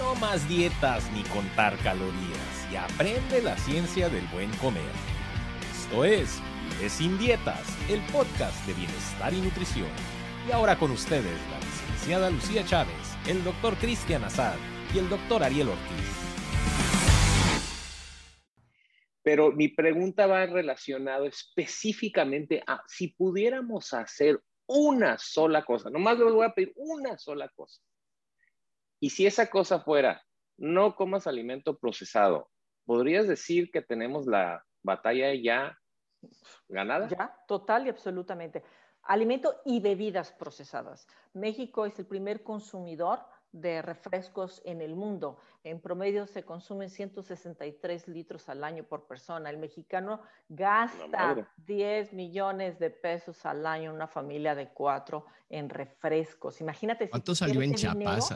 No más dietas ni contar calorías y aprende la ciencia del buen comer. Esto es Vive sin dietas, el podcast de bienestar y nutrición. Y ahora con ustedes la licenciada Lucía Chávez, el doctor Cristian Azad y el doctor Ariel Ortiz. Pero mi pregunta va relacionado específicamente a si pudiéramos hacer una sola cosa, nomás les voy a pedir una sola cosa. Y si esa cosa fuera, no comas alimento procesado, ¿podrías decir que tenemos la batalla ya ganada? Ya, total y absolutamente. Alimento y bebidas procesadas. México es el primer consumidor de refrescos en el mundo. En promedio se consumen 163 litros al año por persona. El mexicano gasta 10 millones de pesos al año en una familia de cuatro en refrescos. Imagínate. ¿Cuánto salió en Chiapas?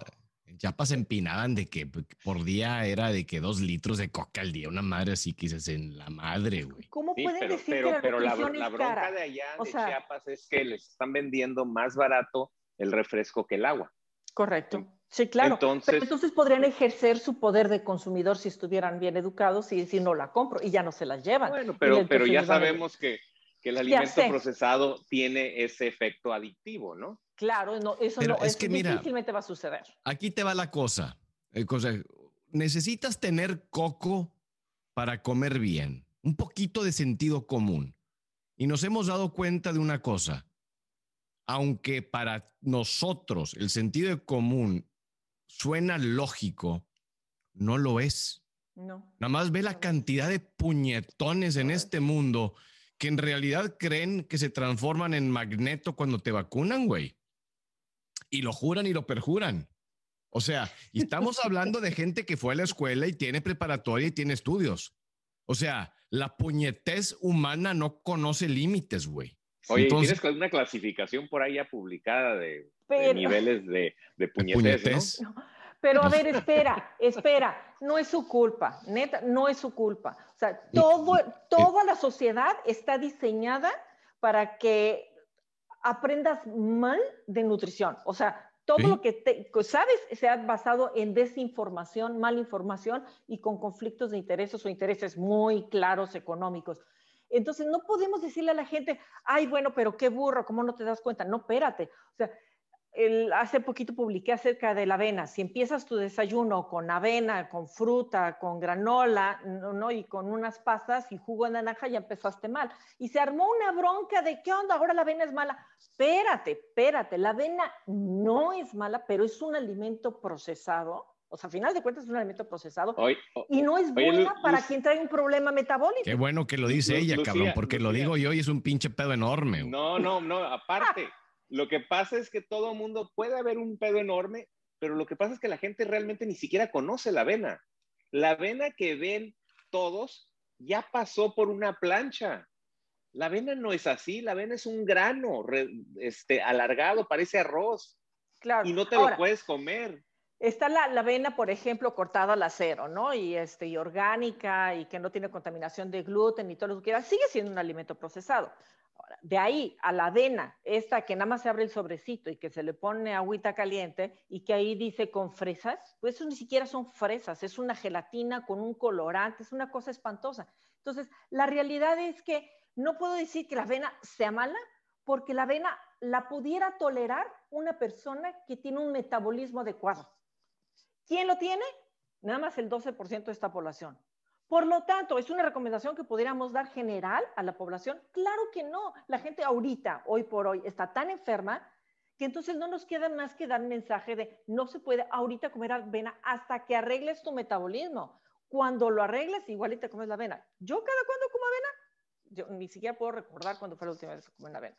En Chiapas empinaban de que por día era de que dos litros de coca al día, una madre así que dices en la madre, güey. ¿Cómo pueden pero, decir pero, que la pero la, bronca cara? de allá O de sea- Chiapas es que les están vendiendo más barato el refresco que el agua. Correcto. Sí, claro. Entonces- Pero entonces podrían ejercer su poder de consumidor si estuvieran bien educados y decir no la compro y ya no se las llevan. Bueno, pero, pero ya sabemos que, que el alimento procesado tiene ese efecto adictivo, ¿no? Claro, no, eso Pero no, es eso que mira- difícilmente va a suceder. Aquí te va la cosa. Eh, cosa, Necesitas tener coco para comer bien, un poquito de sentido común. Y nos hemos dado cuenta de una cosa. Aunque para nosotros el sentido común suena lógico, no lo es. No. Nada más ve la cantidad de puñetones en este mundo que en realidad creen que se transforman en magneto cuando te vacunan, güey. Y lo juran y lo perjuran. O sea, y estamos hablando de gente que fue a la escuela y tiene preparatoria y tiene estudios. O sea, la puñetez humana no conoce límites, güey. Oye, ¿y Entonces- ¿tienes una clasificación por ahí ya publicada de, de Pero- niveles de, de De puñetez, puñetez. ¿no? Pero a ver, espera, espera, no es su culpa, neta, no es su culpa. O sea, todo, toda la sociedad está diseñada para que aprendas mal de nutrición. O sea, todo Sí. lo que, te- sabes se ha basado en desinformación, mala información y con conflictos de intereses o intereses muy claros económicos. Entonces, no podemos decirle a la gente, ay, bueno, pero qué burro, ¿cómo no te das cuenta? No, espérate. O sea, el- hace poquito publiqué acerca de la avena. Si empiezas tu desayuno con avena, con fruta, con granola, ¿no? ¿no? y con unas pastas y jugo de naranja, ya empezaste mal. Y se armó una bronca de qué onda, ahora la avena es mala. Espérate, espérate, la avena no es mala, pero es un alimento procesado. O sea, a final de cuentas es un alimento procesado Hoy, y no es Oye, Lu- buena para quien trae un problema metabólico. Qué bueno que lo dice Lu- ella, Lucía, cabrón, porque lo digo yo y es un pinche pedo enorme. güey. no, no, no, aparte, lo que pasa es que todo mundo puede haber un pedo enorme, pero lo que pasa es que la gente realmente ni siquiera conoce la avena. La avena que ven todos ya pasó por una plancha. La avena no es así, la avena es un grano este, alargado, parece arroz, Claro. y no te Ahora, lo puedes comer. Está la, la avena, por ejemplo, cortada al acero, ¿no? Y, este, y orgánica y que no tiene contaminación de gluten y todo lo que quieras. Sigue siendo un alimento procesado. De ahí a la avena, esta que nada más se abre el sobrecito y que se le pone agüita caliente y que ahí dice con fresas, pues eso ni siquiera son fresas, es una gelatina con un colorante, es una cosa espantosa. Entonces, la realidad es que no puedo decir que la avena sea mala, porque la avena la pudiera tolerar una persona que tiene un metabolismo adecuado. ¿Quién lo tiene? Nada más el 12% de esta población. Por lo tanto, ¿es una recomendación que pudiéramos dar general a la población? Claro que no. La gente ahorita, hoy por hoy, está tan enferma que entonces no nos queda más que dar mensaje de no se puede ahorita comer avena hasta que arregles tu metabolismo. Cuando lo arregles, igual y te comes la avena. Yo cada cuando como avena, yo ni siquiera puedo recordar cuándo fue la última vez que comí una avena.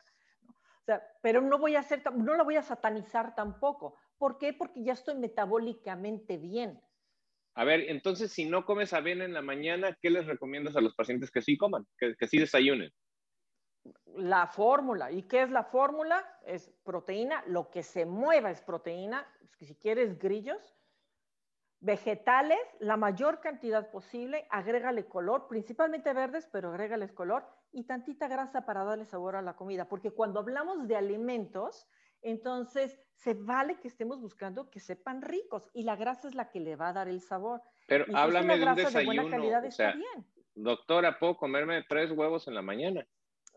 O sea, pero no voy a hacer, no la voy a satanizar tampoco. ¿Por qué? Porque ya estoy metabólicamente bien. A ver, entonces, si no comes avena en la mañana, ¿qué les recomiendas a los pacientes que sí coman, que, sí desayunen? La fórmula. ¿Y qué es la fórmula? Es proteína. Lo que se mueva es proteína. Si quieres grillos, vegetales, la mayor cantidad posible, agrégale color, principalmente verdes, pero agrégales color y tantita grasa para darle sabor a la comida, porque cuando hablamos de alimentos, Entonces, se vale que estemos buscando que sepan ricos y la grasa es la que le va a dar el sabor. Pero es háblame una de un grasa de desayuno. buena calidad o está bien. doctora, ¿puedo comerme tres huevos en la mañana?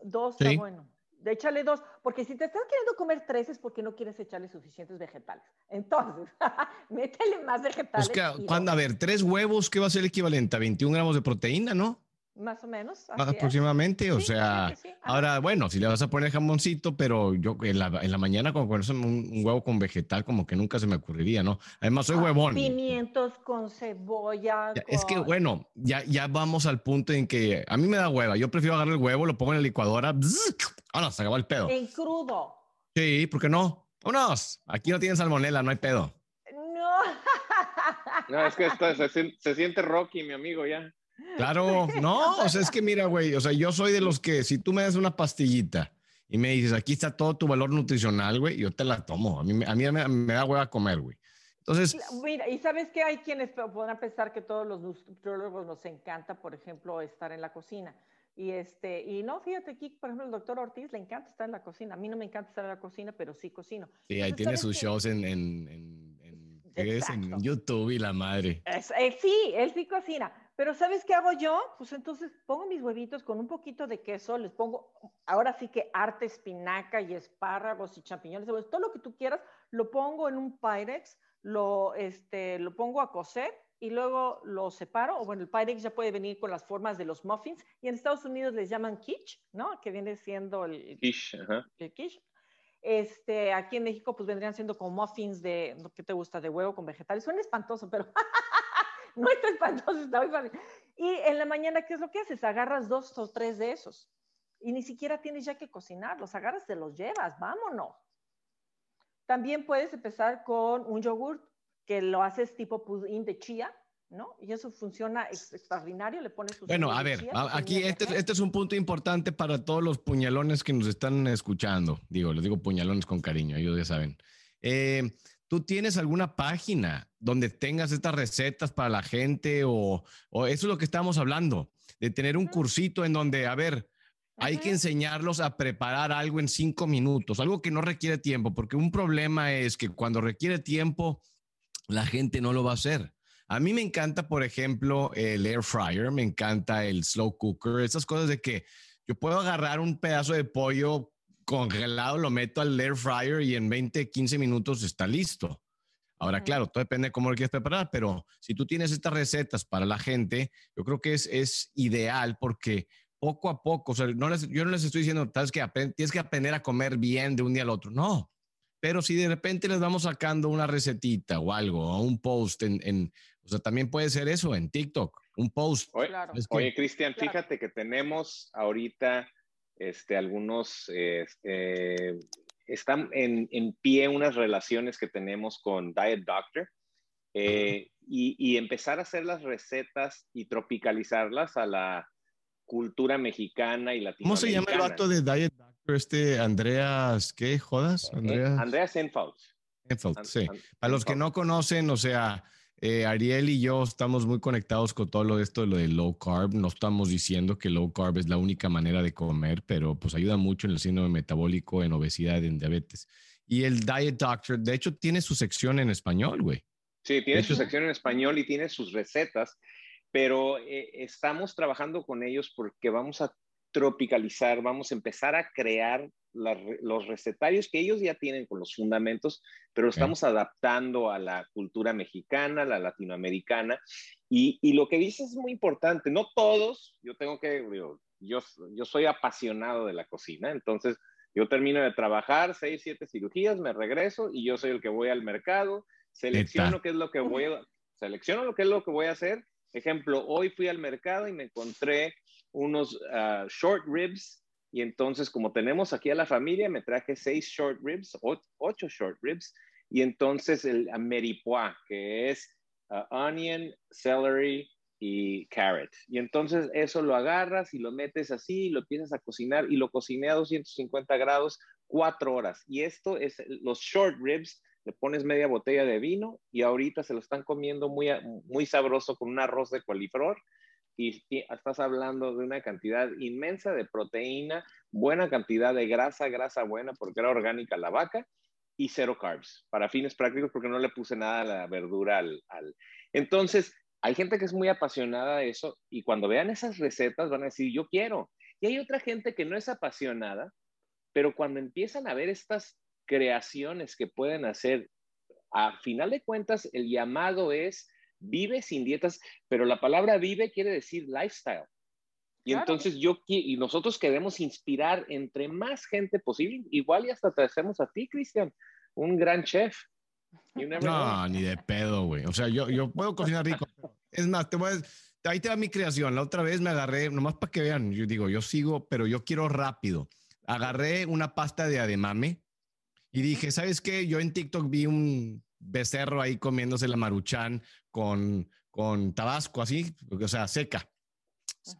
Dos Sí. está bueno. De échale dos, porque si te estás queriendo comer tres es porque no quieres echarle suficientes vegetales. Entonces, métele más vegetales. Pues que, cuando, a ver, tres huevos, ¿qué va a ser el equivalente? A 21 gramos de proteína, ¿no? Más o menos. Más es. aproximadamente. O Sí, sea, sí. Ahora, bueno, si le vas a poner jamoncito, pero yo en la, en la mañana con comerse un, un huevo con vegetal, como que nunca se me ocurriría, ¿no? Además, soy Ah, huevón. Pimientos con cebolla. Ya, Es que, bueno, ya, ya vamos al punto en que a mí me da hueva. Yo prefiero agarrar el huevo, lo pongo en la licuadora. bzz, Ahora se acabó el pedo. En crudo. Sí, ¿por qué no? Vámonos. Aquí no tienen salmonela, no hay pedo. No. No, es que esto se, se siente Rocky, mi amigo, ya. Claro, no, o sea, es que mira, güey, o sea, yo soy de los que si tú me das una pastillita y me dices, aquí está todo tu valor nutricional, güey, yo te la tomo. A mí, a mí me, me da hueva comer, güey. Entonces, Mira, y sabes que hay quienes podrán pensar que todos los nutriólogos nos encanta, por ejemplo, estar en la cocina. Y este, y no, fíjate aquí, por ejemplo, el doctor Ortiz le encanta estar en la cocina. A mí no me encanta estar en la cocina, pero sí cocino. sí, ahí Entonces, tiene ¿sabes sus qué? shows en, en, en, en-. YouTube y la madre. Es- eh, sí, él sí cocina. Pero ¿sabes qué hago yo? Pues entonces pongo mis huevitos con un poquito de queso, les pongo, ahora sí que arte, espinaca y espárragos y champiñones, todo lo que tú quieras, lo pongo en un Pyrex, lo, este, lo pongo a cocer y luego lo separo. O bueno, el Pyrex ya puede venir con las formas de los muffins y en Estados Unidos les llaman quiche, ¿no? Que viene siendo el, ajá. el quiche. Este, aquí en México pues vendrían siendo como muffins de, ¿qué te gusta? De huevo con vegetales. Suena espantoso, pero no está espantoso, está muy fácil. Y en la mañana, ¿qué es lo que haces? Agarras dos o tres de esos. Y ni siquiera tienes ya que cocinarlos. Agarras, te los llevas, vámonos. También puedes empezar con un yogurt que lo haces tipo pudín de chía, ¿no? Y eso funciona ex- extraordinario. Le pones tus Bueno, a ver, aquí este, este es un punto importante para todos los puñalones que nos están escuchando. Digo, les digo puñalones con cariño, ellos ya saben. Eh, ¿Tú tienes alguna página donde tengas estas recetas para la gente o, o eso es lo que estamos hablando, de tener un cursito en donde, a ver, hay que enseñarlos a preparar algo en cinco minutos, algo que no requiere tiempo, porque un problema es que cuando requiere tiempo, la gente no lo va a hacer. A mí me encanta, por ejemplo, el air fryer, me encanta el slow cooker, esas cosas de que yo puedo agarrar un pedazo de pollo congelado, lo meto al air fryer y en 20, 15 minutos está listo. Ahora, claro, todo depende de cómo lo quieres preparar, pero si tú tienes estas recetas para la gente, yo creo que es, es ideal porque poco a poco, o sea, no les- yo no les estoy diciendo, ¿sabes que tienes que aprender a comer bien de un día al otro. No, pero si de repente les vamos sacando una recetita o algo, o un post en, en- o sea, también puede ser eso en TikTok, un post. Oye, Cristian, Claro. fíjate que tenemos ahorita este, algunos, este, están en, en pie unas relaciones que tenemos con Diet Doctor eh, y, y empezar a hacer las recetas y tropicalizarlas a la cultura mexicana y ¿Cómo se llama el latinoamericana. vato de Diet Doctor? Este Andreas, ¿qué jodas? Eh, Andreas. Andreas. Enfield, An- sí. Para los que no conocen, o sea, eh, Ariel y yo estamos muy conectados con todo lo de esto, lo de low carb. No estamos diciendo que low carb es la única manera de comer, pero pues ayuda mucho en el síndrome metabólico, en obesidad, en diabetes. Y el Diet Doctor, de hecho, tiene su sección en español, güey. Sí, tiene De su sección en español y tiene sus recetas, pero eh, estamos trabajando con ellos porque vamos a tropicalizar, vamos a empezar a crear re- los recetarios que ellos ya tienen con los fundamentos, pero lo estamos adaptando a la cultura mexicana, la latinoamericana. Y, y lo que dices es muy importante. No todos, yo tengo que, digo, yo, yo soy apasionado de la cocina, entonces yo termino de trabajar, seis, siete cirugías, me regreso y yo soy el que voy al mercado, selecciono qué es lo que voy a, selecciono lo que es lo que voy a hacer. Ejemplo, hoy fui al mercado y me encontré unos ah, short ribs y entonces como tenemos aquí a la familia, me traje seis short ribs, ocho short ribs y entonces el ameripois, que es ah, onion, celery y carrot. Y entonces eso lo agarras y lo metes así, y lo empiezas a cocinar y lo cociné a 250 grados cuatro horas. Y esto es los short ribs, le pones media botella de vino y ahorita se lo están comiendo muy, muy sabroso con un arroz de coliflor y, estás hablando de una cantidad inmensa de proteína, buena cantidad de grasa, grasa buena porque era orgánica la vaca y cero carbs, para fines prácticos, porque no le puse nada a la verdura al... Entonces, hay gente que es muy apasionada de eso y cuando vean esas recetas van a decir, yo quiero. Y hay otra gente que no es apasionada, pero cuando empiezan a ver estas creaciones que pueden hacer, a final de cuentas, el llamado es vive sin dietas, pero la palabra vive quiere decir lifestyle. Y entonces yo y nosotros queremos inspirar entre más gente posible, igual y hasta te hacemos a ti, Cristian, un gran chef. No, ni de pedo, güey. O sea, yo, yo puedo cocinar rico. Es más, te voy a, ahí te va mi creación. La otra vez me agarré, nomás para que vean, yo digo, yo sigo, pero yo quiero rápido. Agarré una pasta de ademame y dije, ¿sabes qué? Yo en TikTok vi un becerro ahí comiéndose la maruchan con, con tabasco, así, o sea, seca.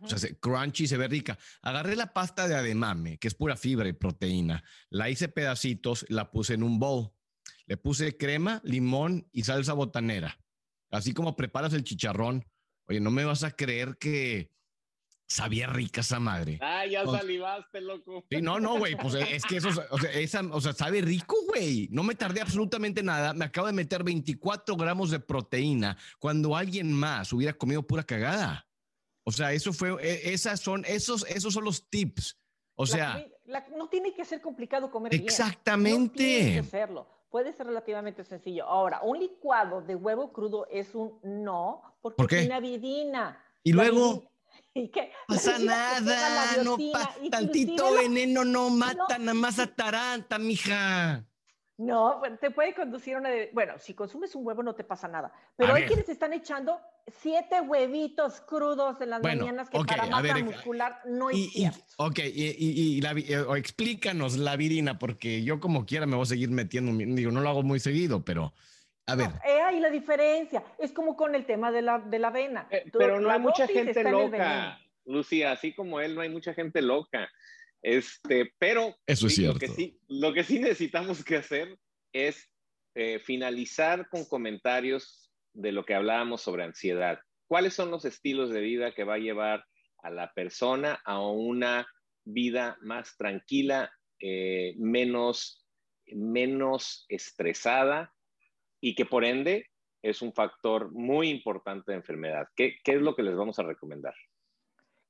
O sea, crunchy, se ve rica. Agarré la pasta de ademame, que es pura fibra y proteína. La hice pedacitos, la puse en un bowl. Le puse crema, limón y salsa botanera. Así como preparas el chicharrón. Oye, no me vas a creer que sabía rica esa madre. Ah, ya salivaste, loco. Sí, no, no, güey, pues es que eso, o sea, esa, o sea, sabe rico, güey. No me tardé absolutamente nada. Me acabo de meter 24 gramos de proteína cuando alguien más hubiera comido pura cagada. O sea, eso fue, e, esas son, esos, esos son los tips. O sea. no tiene que ser complicado comer exactamente. Bien. No tiene que serlo. Puede ser relativamente sencillo. Ahora, un licuado de huevo crudo es un no, porque ¿Por qué? tiene Y luego. ¿Y qué? Pasa nada, no pasa. Tantito veneno no mata, nada más ataranta, mija. No, pues, te puede conducir a una... Bueno, si consumes un huevo no te pasa nada. Pero hay quienes están echando siete huevitos crudos en las mañanas que para masa muscular no es cierto. ok, y, eh, explícanos la virina, porque yo como quiera me voy a seguir metiendo, digo, no lo hago muy seguido, pero... A ver. No, ahí la diferencia. Es como con el tema de la, de la avena. Eh, pero no hay mucha gente loca, Lucía, así como él, no hay mucha gente loca. Este, pero eso es cierto. Lo que, sí, lo que sí necesitamos que hacer es eh, finalizar con comentarios de lo que hablábamos sobre ansiedad. ¿Cuáles son los estilos de vida que va a llevar a la persona a una vida más tranquila, eh, menos, menos estresada y que por ende es un factor muy importante de enfermedad? ¿Qué, es lo que les vamos a recomendar?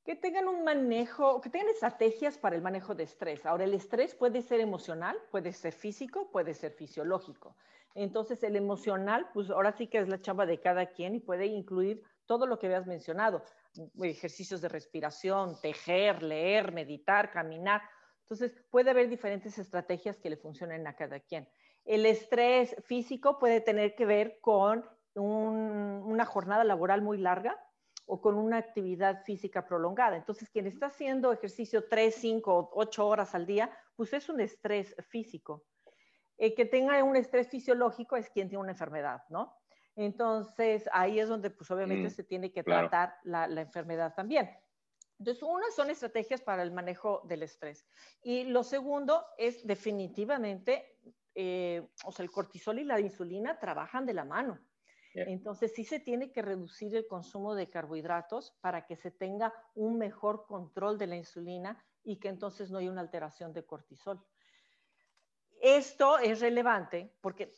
que tengan un manejo, que tengan estrategias para el manejo de estrés. Ahora, el estrés puede ser emocional, puede ser físico, puede ser fisiológico. Entonces, el emocional, pues ahora sí que es la chamba de cada quien y puede incluir todo lo que habías mencionado, ejercicios de respiración, tejer, leer, meditar, caminar. Entonces, puede haber diferentes estrategias que le funcionen a cada quien. El estrés físico puede tener que ver con una jornada laboral muy larga, o con una actividad física prolongada. Entonces, quien está haciendo ejercicio 3, 5, 8 horas al día, pues es un estrés físico. El que tenga un estrés fisiológico es quien tiene una enfermedad, ¿no? Entonces, ahí es donde, pues obviamente mm, se tiene que tratar la, enfermedad también. Entonces, una son estrategias para el manejo del estrés. Y lo segundo es definitivamente, eh, o sea, el cortisol y la insulina trabajan de la mano. Entonces sí se tiene que reducir el consumo de carbohidratos para que se tenga un mejor control de la insulina y que entonces no haya una alteración de cortisol. Esto es relevante porque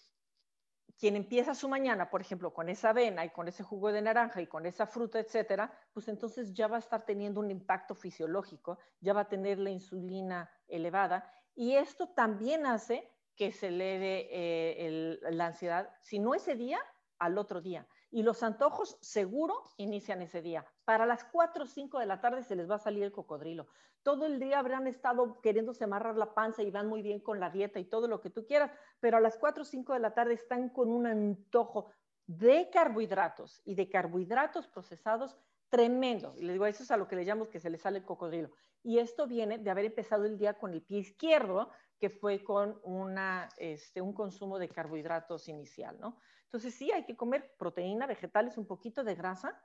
quien empieza su mañana, por ejemplo, con esa avena y con ese jugo de naranja y con esa fruta, etcétera, pues entonces ya va a estar teniendo un impacto fisiológico, ya va a tener la insulina elevada y esto también hace que se eleve eh, la ansiedad, si no ese día, al otro día. Y los antojos seguro inician ese día. Para las 4 o 5 de la tarde se les va a salir el cocodrilo. Todo el día habrán estado queriéndose amarrar la panza y van muy bien con la dieta y todo lo que tú quieras, pero a las 4 o 5 de la tarde están con un antojo de carbohidratos y de carbohidratos procesados tremendo. Y les digo, eso es a lo que le llamamos que se les sale el cocodrilo. Y esto viene de haber empezado el día con el pie izquierdo, que fue con una, este, un consumo de carbohidratos inicial, ¿no? Entonces sí, hay que comer proteína, vegetales, un poquito de grasa,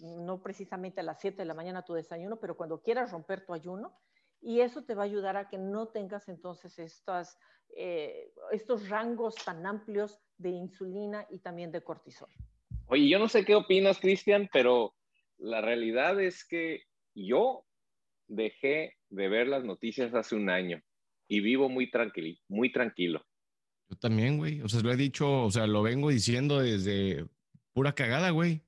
no precisamente a las 7 de la mañana tu desayuno, pero cuando quieras romper tu ayuno, y eso te va a ayudar a que no tengas entonces estas, eh, estos rangos tan amplios de insulina y también de cortisol. Oye, yo no sé qué opinas, Cristian, pero la realidad es que yo dejé de ver las noticias hace un año y vivo muy tranquilo, muy tranquilo. Yo también, güey. O sea, lo he dicho, o sea, lo vengo diciendo desde pura cagada, güey.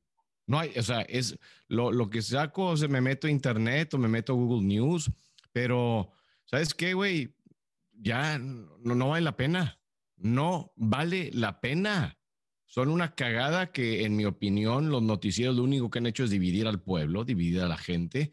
No hay, o sea, es lo, lo que saco, o sea, me meto a internet o me meto a Google News, pero, ¿sabes qué, güey? Ya no, no vale la pena. No vale la pena. Son una cagada que, en mi opinión, los noticieros lo único que han hecho es dividir al pueblo, dividir a la gente.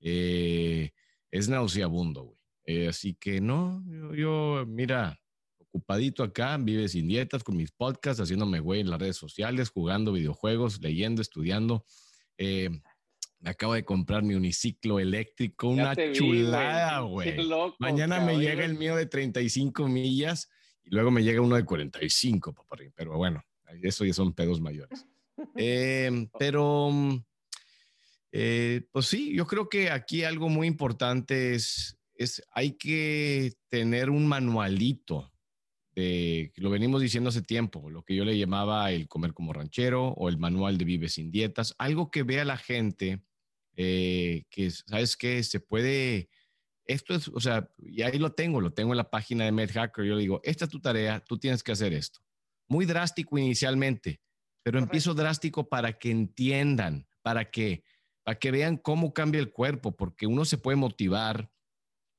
Eh, es nauseabundo, güey. Eh, así que no, yo, mira, ocupadito acá, vive sin dietas, con mis podcasts, haciéndome güey en las redes sociales, jugando videojuegos, leyendo, estudiando. Eh, me acabo de comprar mi uniciclo eléctrico, una chulada, güey. Mañana me llega el mío de 35 millas y luego me llega uno de 45, papá. Pero bueno, eso ya son pedos mayores. Em, pero, eh, pues sí, yo creo que aquí algo muy importante es, es, hay que tener un manualito de, lo venimos diciendo hace tiempo, lo que yo le llamaba el comer como ranchero o el manual de vive sin dietas, algo que vea la gente, eh, que, ¿sabes qué? Se puede, esto es, o sea, y ahí lo tengo, lo tengo en la página de MedHacker, yo le digo, esta es tu tarea, tú tienes que hacer esto muy drástico inicialmente, pero empiezo drástico para que entiendan, para que, para que vean cómo cambia el cuerpo, porque uno se puede motivar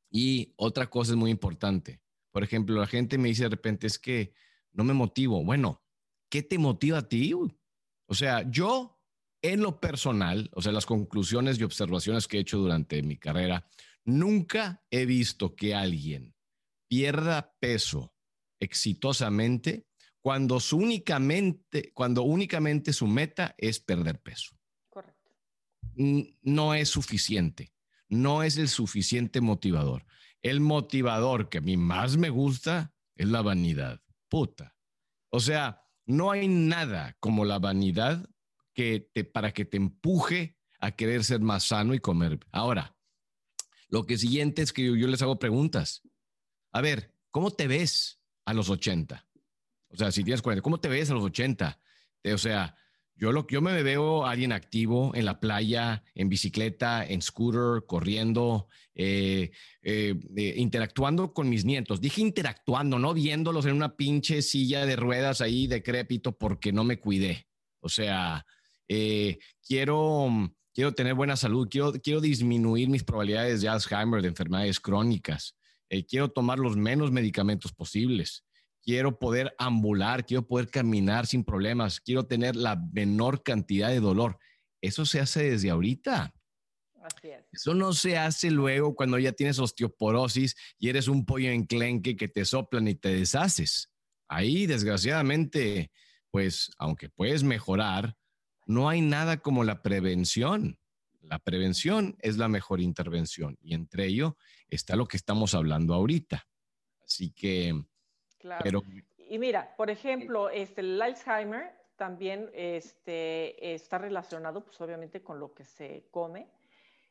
y otra cosa es muy importante. Por ejemplo, la gente me dice de repente es que no me motivo. Bueno, ¿qué te motiva a ti? O sea, yo en lo personal, o sea, las conclusiones y observaciones que he hecho durante mi carrera, nunca he visto que alguien pierda peso exitosamente cuando, su únicamente, cuando únicamente su meta es perder peso. Correcto. No es suficiente, no es el suficiente motivador. El motivador que a mí más me gusta es la vanidad. Puta. O sea, no hay nada como la vanidad que te, para que te empuje a querer ser más sano y comer. Ahora, lo que siguiente es que yo, yo les hago preguntas. A ver, ¿cómo te ves a los 80? O sea, si tienes 40, ¿cómo te ves a los 80? O sea, yo, lo, yo me veo alguien activo en la playa, en bicicleta, en scooter, corriendo, eh, eh, eh, interactuando con mis nietos. Dije interactuando, no viéndolos en una pinche silla de ruedas ahí decrépito porque no me cuidé. O sea, quiero, quiero tener buena salud, quiero, quiero disminuir mis probabilidades de Alzheimer, de enfermedades crónicas. quiero tomar los menos medicamentos posibles quiero poder ambular, quiero poder caminar sin problemas, quiero tener la menor cantidad de dolor. Eso se hace desde ahorita. Así es. Eso no se hace luego cuando ya tienes osteoporosis y eres un pollo enclenque que te soplan y te deshaces. Ahí, desgraciadamente, pues, aunque puedes mejorar, no hay nada como la prevención. La prevención es la mejor intervención y entre ello está lo que estamos hablando ahorita. Así que Claro. y mira, por ejemplo, este, el Alzheimer también este, está relacionado, pues obviamente, con lo que se come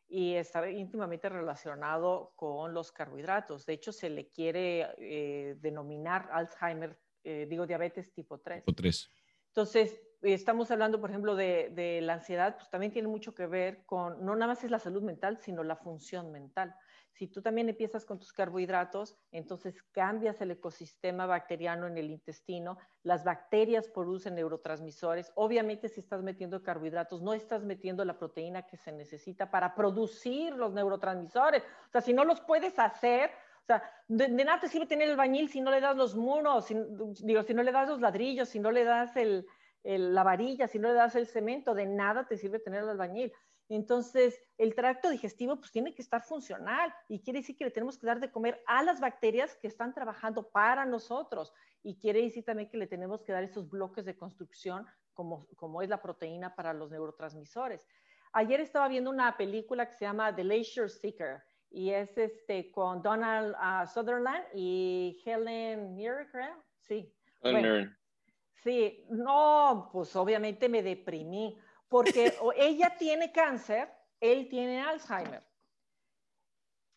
y está íntimamente relacionado con los carbohidratos. De hecho, se le quiere eh, denominar Alzheimer, eh, digo, diabetes tipo 3. Tipo 3. Entonces, estamos hablando, por ejemplo, de, de, la ansiedad, pues también tiene mucho que ver con, no nada más es la salud mental, sino la función mental. Si tú también empiezas con tus carbohidratos, entonces cambias el ecosistema bacteriano en el intestino, las bacterias producen neurotransmisores. Obviamente si estás metiendo carbohidratos, no estás metiendo la proteína que se necesita para producir los neurotransmisores. O sea, si no los puedes hacer, o sea, de, nada te sirve tener el bañil si no le das los muros, si, digo, si no le das los ladrillos, si no le das el, la varilla, si no le das el cemento, de nada te sirve tener el albañil. Entonces, el tracto digestivo pues tiene que estar funcional y quiere decir que le tenemos que dar de comer a las bacterias que están trabajando para nosotros y quiere decir también que le tenemos que dar esos bloques de construcción como, como es la proteína para los neurotransmisores. Ayer estaba viendo una película que se llama The Leisure Seeker y es este con Donald uh, Sutherland y Helen Mirren, creo. Sí. sí, no, pues obviamente me deprimí porque ella tiene cáncer, él tiene Alzheimer.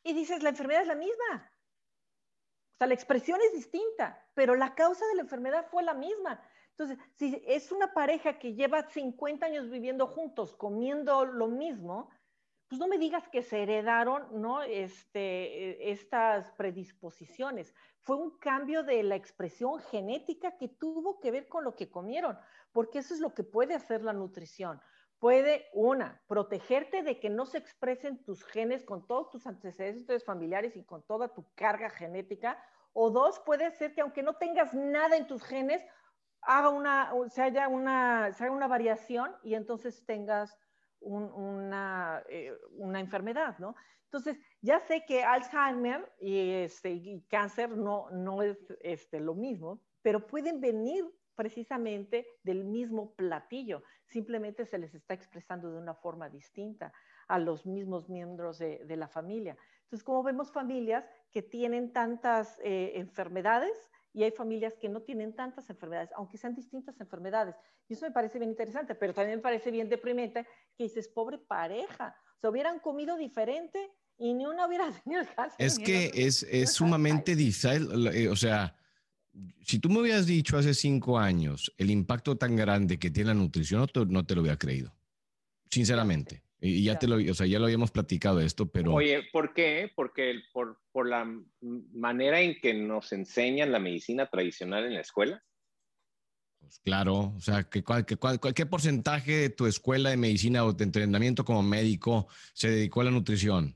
Y dices, la enfermedad es la misma. O sea, la expresión es distinta, pero la causa de la enfermedad fue la misma. Entonces, si es una pareja que lleva 50 años viviendo juntos, comiendo lo mismo, pues no me digas que se heredaron, ¿no? Este, estas predisposiciones. Fue un cambio de la expresión genética que tuvo que ver con lo que comieron, porque eso es lo que puede hacer la nutrición. Puede, una, protegerte de que no se expresen tus genes con todos tus antecedentes familiares y con toda tu carga genética. O dos, puede ser que aunque no tengas nada en tus genes, haga una, se haya una, se haga una variación y entonces tengas una, eh, una, enfermedad, ¿no? Entonces, ya sé que Alzheimer y, este, y cáncer no, no es este, lo mismo, pero pueden venir precisamente del mismo platillo, simplemente se les está expresando de una forma distinta a los mismos miembros de, de la familia. Entonces, como vemos familias que tienen tantas eh, enfermedades, y hay familias que no tienen tantas enfermedades, aunque sean distintas enfermedades. Y eso me parece bien interesante, pero también me parece bien deprimente que dices, pobre pareja, se hubieran comido diferente y ni una hubiera tenido el cáncer. Es que es, es sumamente difícil, eh, o sea, si tú me hubieras dicho hace cinco años el impacto tan grande que tiene la nutrición, no te, no te lo hubiera creído, sinceramente. Y ya te lo, o sea, ya lo habíamos platicado esto, pero... Oye, ¿por qué? Porque por, por la manera en que nos enseñan la medicina tradicional en la escuela. Pues claro, o sea, ¿qué, cuál, qué porcentaje de tu escuela de medicina o de entrenamiento como médico se dedicó a la nutrición?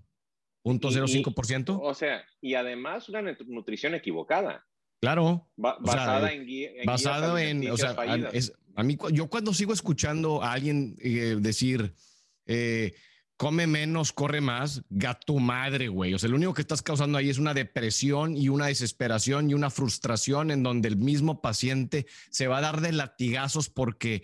¿Punto 0,5%? O sea, y además una nutrición equivocada. Claro. basada en, en Basado en, o sea, a mí, yo cuando sigo escuchando a alguien eh, decir, eh, come menos, corre más, gato madre, güey. O sea, lo único que estás causando ahí es una depresión y una desesperación y una frustración en donde el mismo paciente se va a dar de latigazos porque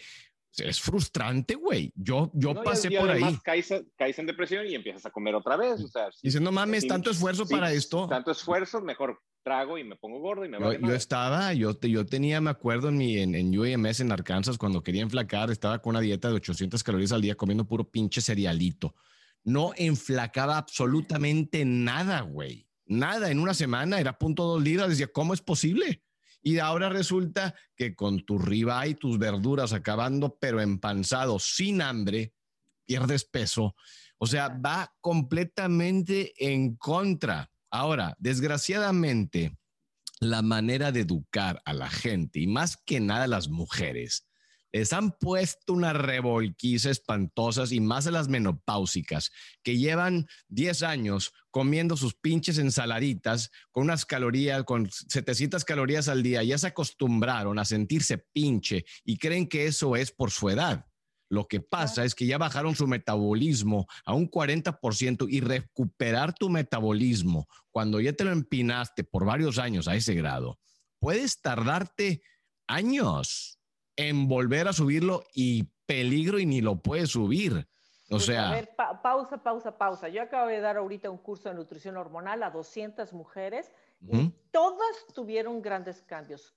es frustrante, güey. Yo, yo pasé por ahí. Caes, caes, en depresión y empiezas a comer otra vez. O sea, Dice, no mames, tanto esfuerzo para esto. Tanto esfuerzo, mejor trago y me pongo gordo y me yo, yo estaba, yo, yo tenía, me acuerdo en, mi, en, en UAMS en Arkansas, cuando quería enflacar, estaba con una dieta de 800 calorías al día comiendo puro pinche cerealito. No enflacaba absolutamente nada, güey. Nada, en una semana era punto dos libras. Decía, ¿cómo es posible? Y ahora resulta que con tu riba y tus verduras acabando, pero empanzado, sin hambre, pierdes peso. O sea, va completamente en contra Ahora, desgraciadamente, la manera de educar a la gente y más que nada a las mujeres, les han puesto una revolquiza espantosas y más a las menopáusicas que llevan 10 años comiendo sus pinches ensaladitas con unas calorías, con 700 calorías al día, ya se acostumbraron a sentirse pinche y creen que eso es por su edad. Lo que pasa es que ya bajaron su metabolismo a un 40% y recuperar tu metabolismo cuando ya te lo empinaste por varios años a ese grado, puedes tardarte años en volver a subirlo y peligro y ni lo puedes subir. O pues, sea... A ver, pausa, pausa, pausa. Yo acabo de dar ahorita un curso de nutrición hormonal a 200 mujeres y todas tuvieron grandes cambios.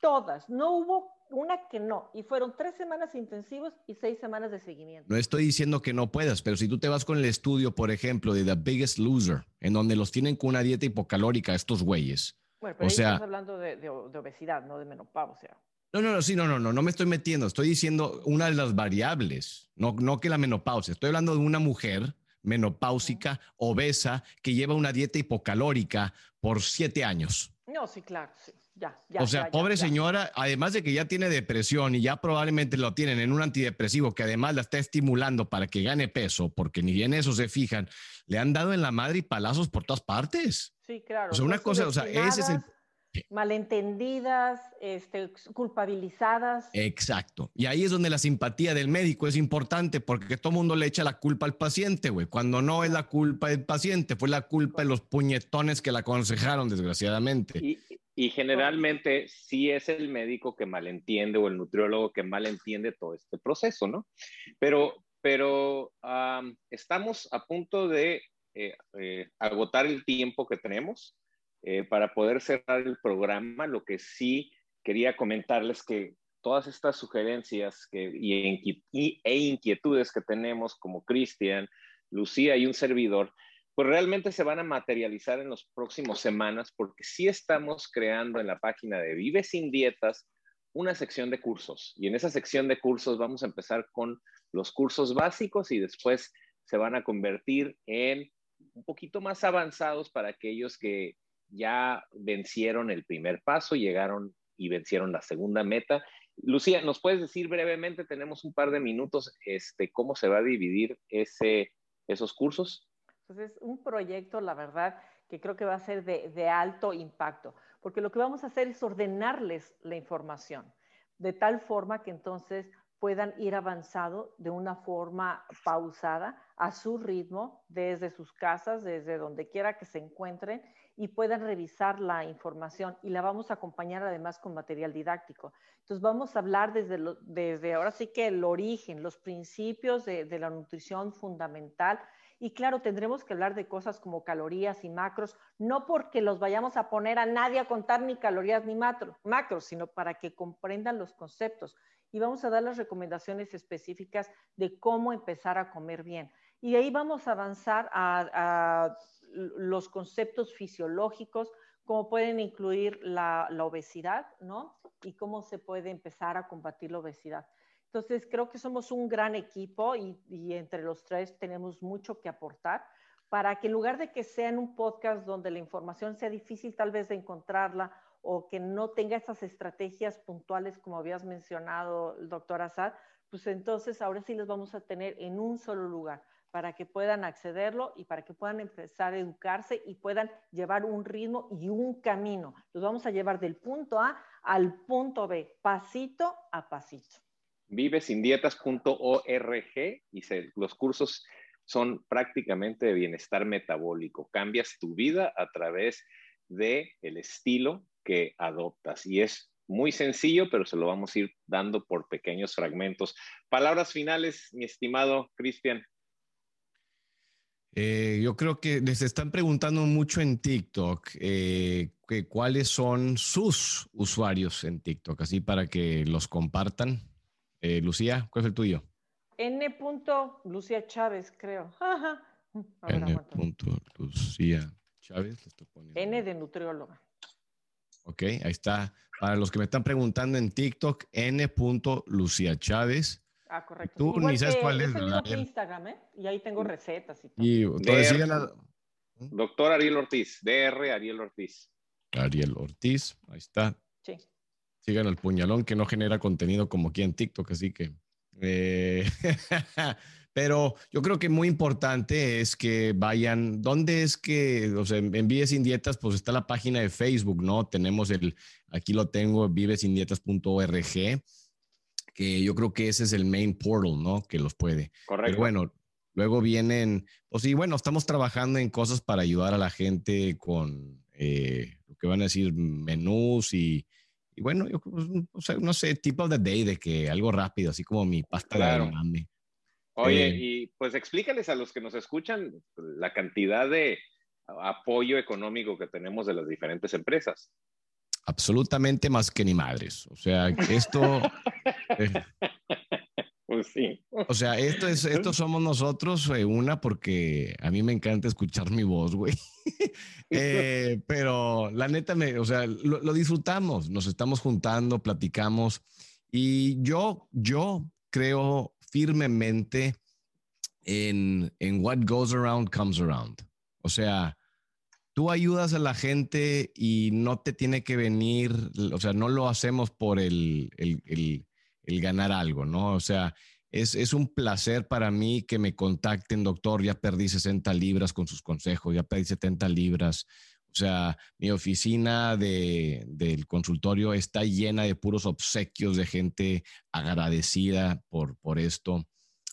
Todas. No hubo una que no. Y fueron tres semanas intensivos y seis semanas de seguimiento. No estoy diciendo que no puedas, pero si tú te vas con el estudio, por ejemplo, de The Biggest Loser, en donde los tienen con una dieta hipocalórica estos güeyes. Bueno, pero o sea, estás hablando de, obesidad, no de menopausia. No, no, no, sí, no, no, no, no me estoy metiendo. Estoy diciendo una de las variables, no, no que la menopausia. Estoy hablando de una mujer menopáusica, obesa, que lleva una dieta hipocalórica por siete años. No, sí, claro, sí o sea, pobre señora, además de que ya tiene depresión y ya probablemente lo tienen en un antidepresivo que además la está estimulando para que gane peso, porque ni bien eso se fijan, le han dado en la madre y palazos por todas partes. Sí, claro. O sea, una cosa, o sea, ese es el malentendidas, este, culpabilizadas. Exacto. Y ahí es donde la simpatía del médico es importante porque todo el mundo le echa la culpa al paciente, güey. Cuando no es la culpa del paciente, fue la culpa de los puñetones que la aconsejaron, desgraciadamente. Y, y generalmente sí es el médico que malentiende o el nutriólogo que malentiende todo este proceso, ¿no? Pero, pero estamos a punto de eh, eh, agotar el tiempo que tenemos eh, para poder cerrar el programa. Lo que sí quería comentarles que todas estas sugerencias que, y, e inquietudes que tenemos como Cristian, Lucía y un servidor, pues realmente se van a materializar en las próximas semanas porque sí estamos creando en la página de Vive sin Dietas una sección de cursos y en esa sección de cursos vamos a empezar con los cursos básicos y después se van a convertir en un poquito más avanzados para aquellos que ya vencieron el primer paso, llegaron y vencieron la segunda meta. Lucía, ¿nos puedes decir brevemente, tenemos un par de minutos, este, cómo se va a dividir ese, esos cursos? Pues es un proyecto, la verdad, que creo que va a ser de, alto impacto, porque lo que vamos a hacer es ordenarles la información, de tal forma que entonces puedan ir avanzando de una forma pausada a su ritmo desde sus casas, desde donde quiera que se encuentren y puedan revisar la información y la vamos a acompañar además con material didáctico. Entonces vamos a hablar desde, desde ahora sí que el origen, los principios de, de la nutrición fundamental y claro, tendremos que hablar de cosas como calorías y macros, no porque los vayamos a poner a nadie a contar ni calorías ni macros, sino para que comprendan los conceptos. Y vamos a dar las recomendaciones específicas de cómo empezar a comer bien. Y de ahí vamos a avanzar a, los conceptos fisiológicos, cómo pueden incluir la, obesidad, ¿no? Y cómo se puede empezar a combatir la obesidad. Entonces, creo que somos un gran equipo y, y, entre los tres tenemos mucho que aportar para que en lugar de que sea en un podcast donde la información sea difícil tal vez de encontrarla o que no tenga esas estrategias puntuales como habías mencionado doctor Assad, pues entonces ahora sí los vamos a tener en un solo lugar para que puedan accederlo y para que puedan empezar a educarse y puedan llevar un ritmo y un camino. Los vamos a llevar del punto A al punto B, pasito a pasito. Vivesindietas.org y los cursos son prácticamente de bienestar metabólico. Cambias tu vida a través de estilo que adoptas y es muy sencillo, pero se lo vamos a ir dando por pequeños fragmentos. Palabras finales, mi estimado Cristian. Eh, yo creo que les están preguntando mucho en TikTok eh, cuáles son sus usuarios en TikTok, así para que los compartan. Eh, Lucía, ¿cuál es el tuyo? N. Lucía Chávez, creo. N. Lucía Chávez. N de nutrióloga. Ok, ahí está. Para los que me están preguntando en TikTok, N. Lucía Chávez. Ah, correcto. Tú ni sabes cuál es. el Instagram, ¿eh? Y ahí tengo recetas y todo. Y entonces la... Doctor Ariel Ortiz, DR Ariel Ortiz. Ariel Ortiz, ahí está. Sí. Sigan al puñalón que no genera contenido como aquí en TikTok, así que. Eh, pero yo creo que muy importante es que vayan. ¿Dónde es que, o sea, en Vive Sin Dietas, pues está la página de Facebook, ¿no? Tenemos el, aquí lo tengo, vivesindietas.org que yo creo que ese es el main portal, ¿no? Que los puede. Correcto. Pero bueno, luego vienen, pues sí, bueno, estamos trabajando en cosas para ayudar a la gente con eh, lo que van a decir menús y, y bueno, yo o sea, no sé, tipo de day, de que algo rápido, así como mi pasta claro. de Oye, eh, y pues explícales a los que nos escuchan la cantidad de apoyo económico que tenemos de las diferentes empresas absolutamente más que ni madres. O sea, esto... Eh, pues sí. O sea, esto es, esto somos nosotros, eh, una, porque a mí me encanta escuchar mi voz, güey. Eh, pero la neta, me, o sea, lo, lo, disfrutamos, nos estamos juntando, platicamos. Y yo, yo creo firmemente en, en what goes around comes around. O sea, tú ayudas a la gente y no te tiene que venir, o sea, no lo hacemos por el, el, el, ganar algo, ¿no? O sea, es, es, un placer para mí que me contacten, doctor, ya perdí 60 libras con sus consejos, ya perdí 70 libras. O sea, mi oficina de, del consultorio está llena de puros obsequios de gente agradecida por, por esto.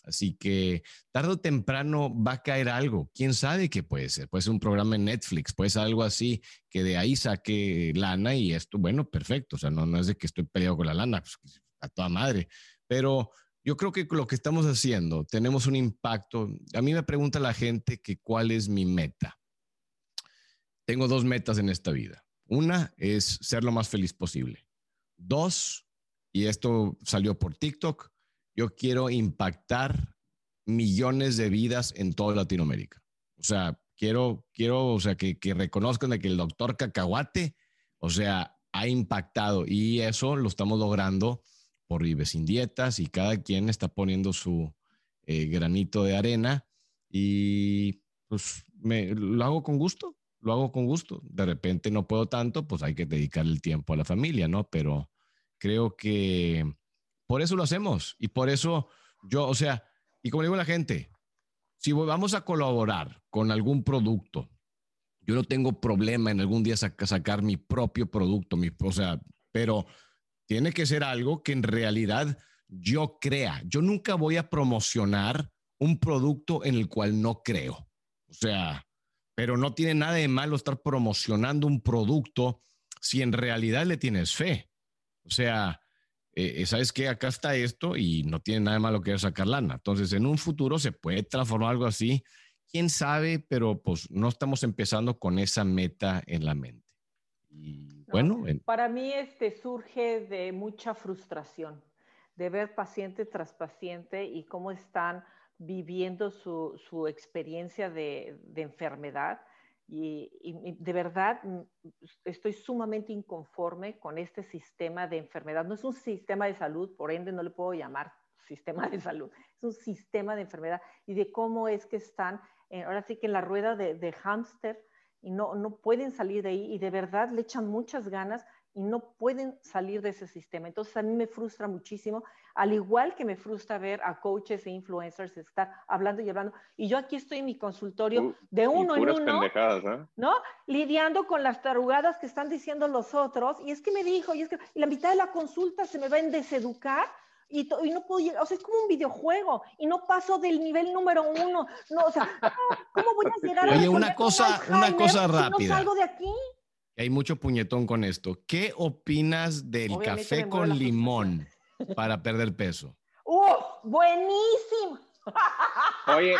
Así que tarde o temprano va a caer algo. ¿Quién sabe qué puede ser? Puede ser un programa en Netflix, puede ser algo así que de ahí saque lana y esto, bueno, perfecto. O sea, no, no es de que estoy peleado con la lana, pues, toda madre. Pero yo creo que lo que estamos haciendo, tenemos un impacto. A mí me pregunta la gente que cuál es mi meta. Tengo dos metas en esta vida. Una es ser lo más feliz posible. Dos, y esto salió por TikTok, yo quiero impactar millones de vidas en toda Latinoamérica. O sea, quiero, quiero, o sea, que, que reconozcan de que el doctor Cacahuate, o sea, ha impactado y eso lo estamos logrando por Sin Dietas y cada quien está poniendo su eh, granito de arena y pues lo hago con gusto, lo hago con gusto. De repente no puedo tanto, pues hay que dedicar el tiempo a la familia, ¿no? Pero creo que por eso lo hacemos y por eso yo, o sea, y como digo a la gente, si vamos a colaborar con algún producto, yo no tengo problema en algún día sacar mi propio producto, mi, o sea, pero tiene que ser algo que en realidad yo crea. Yo nunca voy a promocionar un producto en el cual no creo. O sea, pero no tiene nada de malo estar promocionando un producto si en realidad le tienes fe. O sea, eh, eh, ¿sabes qué? Acá está esto y no tiene nada de malo que sacar lana. Entonces, en un futuro se puede transformar algo así. Quién sabe, pero pues no estamos empezando con esa meta en la mente. Y bueno, para mí este surge de mucha frustración de ver paciente tras paciente y cómo están viviendo su, su experiencia de, de enfermedad. Y, y, de verdad estoy sumamente inconforme con este sistema de enfermedad. No es un sistema de salud, por ende no le puedo llamar sistema de salud, es un sistema de enfermedad y de cómo es que están, ahora sí que en la rueda de, de hámster y no, no pueden salir de ahí y de verdad le echan muchas ganas y no pueden salir de ese sistema. Entonces a mí me frustra muchísimo, al igual que me frustra ver a coaches e influencers estar hablando y hablando. Y yo aquí estoy en mi consultorio uh, de uno en uno, ¿eh? ¿no? Lidiando con las tarugadas que están diciendo los otros. Y es que me dijo, y es que la mitad de la consulta se me va en deseducar. Y, y, no puedo llegar, o sea, es como un videojuego y no paso del nivel número uno. No, o sea, ¿cómo voy a llegar a Oye, una cosa, una cosa rápida. Si no salgo de aquí? Hay mucho puñetón con esto. ¿Qué opinas del café con limón para perder peso? ¡Uf! ¡Buenísimo! Oye,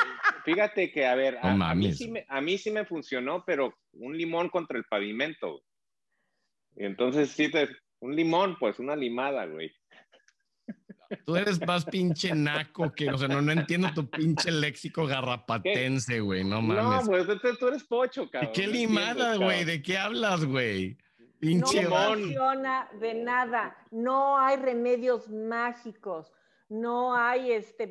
fíjate que, a ver, a, mí sí me, a, mí sí me, funcionó, pero un limón contra el pavimento. Y entonces, sí, te, un limón, pues una limada, güey. Tú eres más pinche naco que, o sea, no, no entiendo tu pinche léxico garrapatense, güey, no mames. No, pues tú, eres pocho, cabrón. ¿Qué limada, güey? ¿De qué hablas, güey? Pinche no funciona de nada. No hay remedios mágicos no hay este,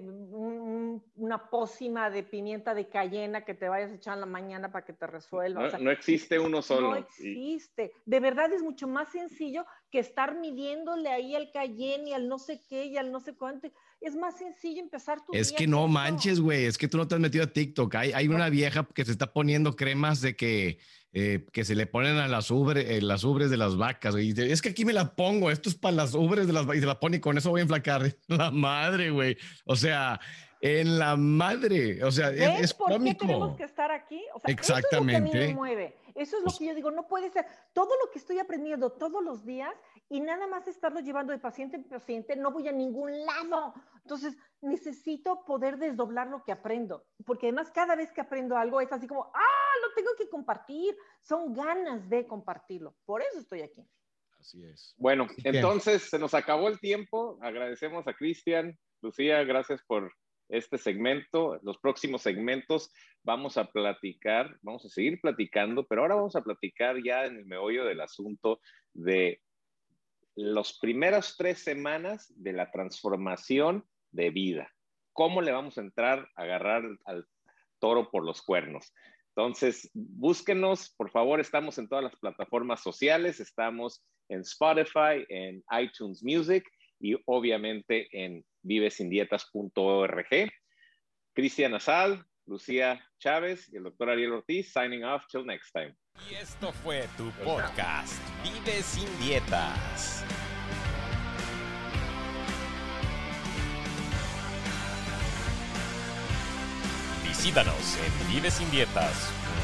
una pócima de pimienta de cayena que te vayas a echar en la mañana para que te resuelva. No, existe uno solo. No existe. De verdad es mucho más sencillo que estar midiéndole ahí al cayenne y al no sé qué y al no sé cuánto. Es más sencillo empezar tu Es que no manches, güey. Es que tú no te has metido a TikTok. Hay, hay una vieja que se está poniendo cremas de que eh, que se le ponen a las, ubre, eh, las ubres de las vacas. Y es que aquí me la pongo, esto es para las ubres de las vacas. Y se la pone y con eso voy a enflacar. La madre, güey. O sea, en la madre. O sea, es, es por qué tenemos que estar aquí? O sea, Exactamente. Eso es lo que a mí me mueve. Eso es lo que yo digo, no puede ser. Todo lo que estoy aprendiendo todos los días y nada más estarlo llevando de paciente en paciente, no voy a ningún lado. Entonces, necesito poder desdoblar lo que aprendo, porque además cada vez que aprendo algo es así como, ah, lo tengo que compartir. Son ganas de compartirlo. Por eso estoy aquí. Así es. Bueno, entonces se nos acabó el tiempo. Agradecemos a Cristian. Lucía, gracias por este segmento. Los próximos segmentos vamos a platicar, vamos a seguir platicando, pero ahora vamos a platicar ya en el meollo del asunto de las primeras tres semanas de la transformación de vida. ¿Cómo le vamos a entrar a agarrar al toro por los cuernos? Entonces, búsquenos, por favor, estamos en todas las plataformas sociales, estamos en Spotify, en iTunes Music y obviamente en vivesindietas.org. Cristian Asal, Lucía Chávez y el doctor Ariel Ortiz, signing off till next time. Y esto fue tu podcast, Vive sin Dietas. Visítanos en vivesindietas.org.